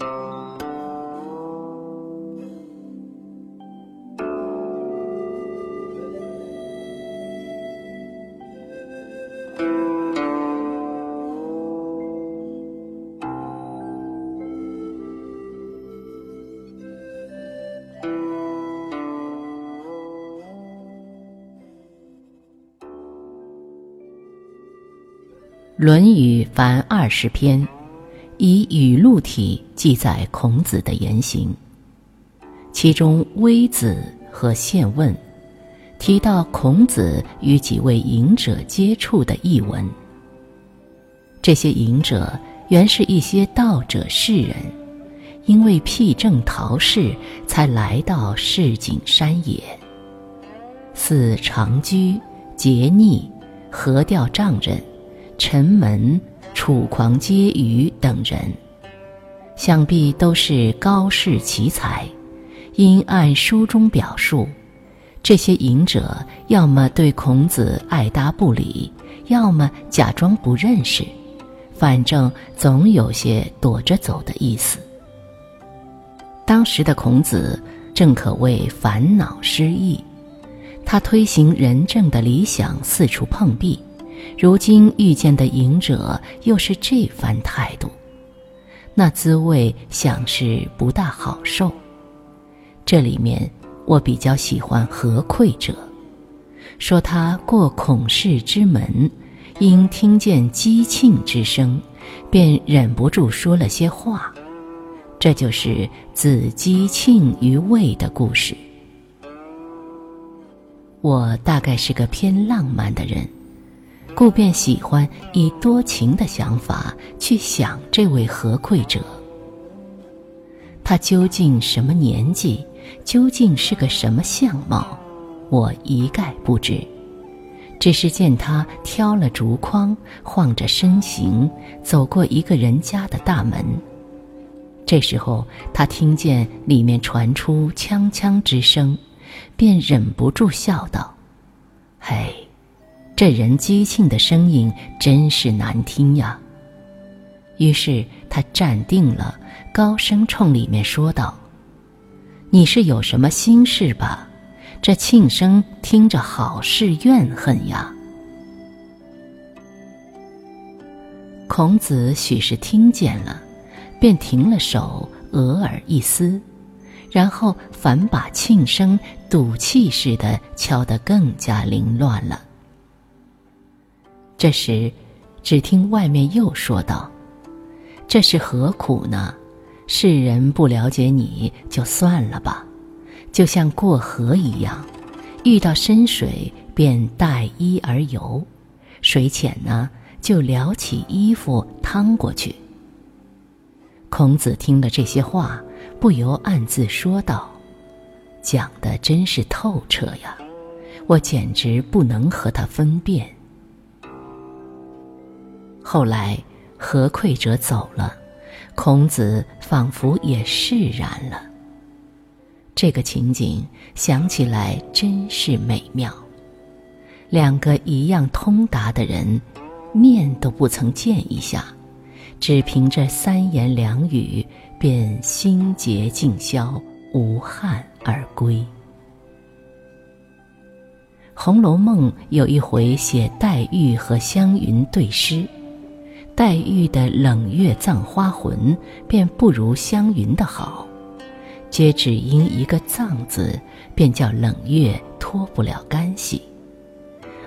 《论语》凡二十篇，以语录体记载孔子的言行。其中《微子》和《宪问》提到孔子与几位隐者接触的译文。这些隐者原是一些道者士人，因为辟正逃世，才来到市井山野，似长居、桀逆、河钓丈人。陈门、楚狂、皆余等人，想必都是高士奇才。因按书中表述，这些隐者要么对孔子爱答不理，要么假装不认识，反正总有些躲着走的意思。当时的孔子正可谓烦恼失意，他推行仁政的理想四处碰壁。如今遇见的隐者又是这番态度，那滋味想是不大好受。这里面我比较喜欢何愧者，说他过孔氏之门，因听见姬庆之声，便忍不住说了些话。这就是子姬庆于魏的故事。我大概是个偏浪漫的人。故便喜欢以多情的想法去想这位何愧者。他究竟什么年纪？究竟是个什么相貌？我一概不知，只是见他挑了竹筐，晃着身形走过一个人家的大门。这时候他听见里面传出锵锵之声，便忍不住笑道：“嘿。”这人姬庆的声音真是难听呀。于是他站定了，高声冲里面说道：“你是有什么心事吧？这庆声听着好是怨恨呀。”孔子许是听见了，便停了手，额尔一思，然后反把庆声赌气似的敲得更加凌乱了。这时，只听外面又说道：“这是何苦呢？世人不了解你就算了吧，就像过河一样，遇到深水便带衣而游，水浅呢就撩起衣服趟过去。”孔子听了这些话，不由暗自说道：“讲的真是透彻呀，我简直不能和他分辨。”后来，何愧者走了，孔子仿佛也释然了。这个情景想起来真是美妙。两个一样通达的人，面都不曾见一下，只凭着三言两语，便心结尽消，无憾而归。《红楼梦》有一回写黛玉和湘云对诗。黛玉的冷月葬花魂，便不如湘云的好，皆只因一个“葬”字，便叫冷月脱不了干系。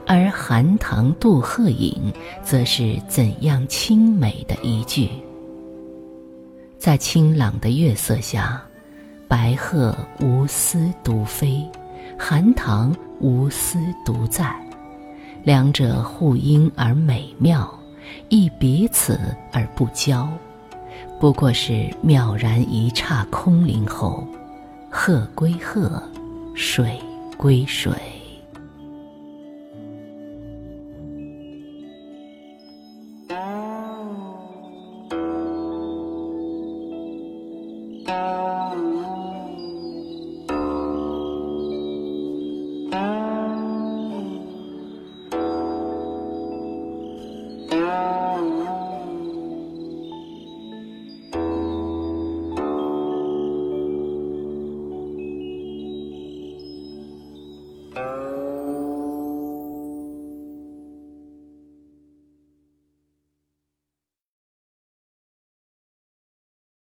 而寒塘渡鹤影，则是怎样清美的一句。在清朗的月色下，白鹤无私独飞，寒塘无私独在，两者互因而美妙。亦彼此而不交，不过是渺然一刹空灵后，鹤归鹤，水归水。thank uh you -huh.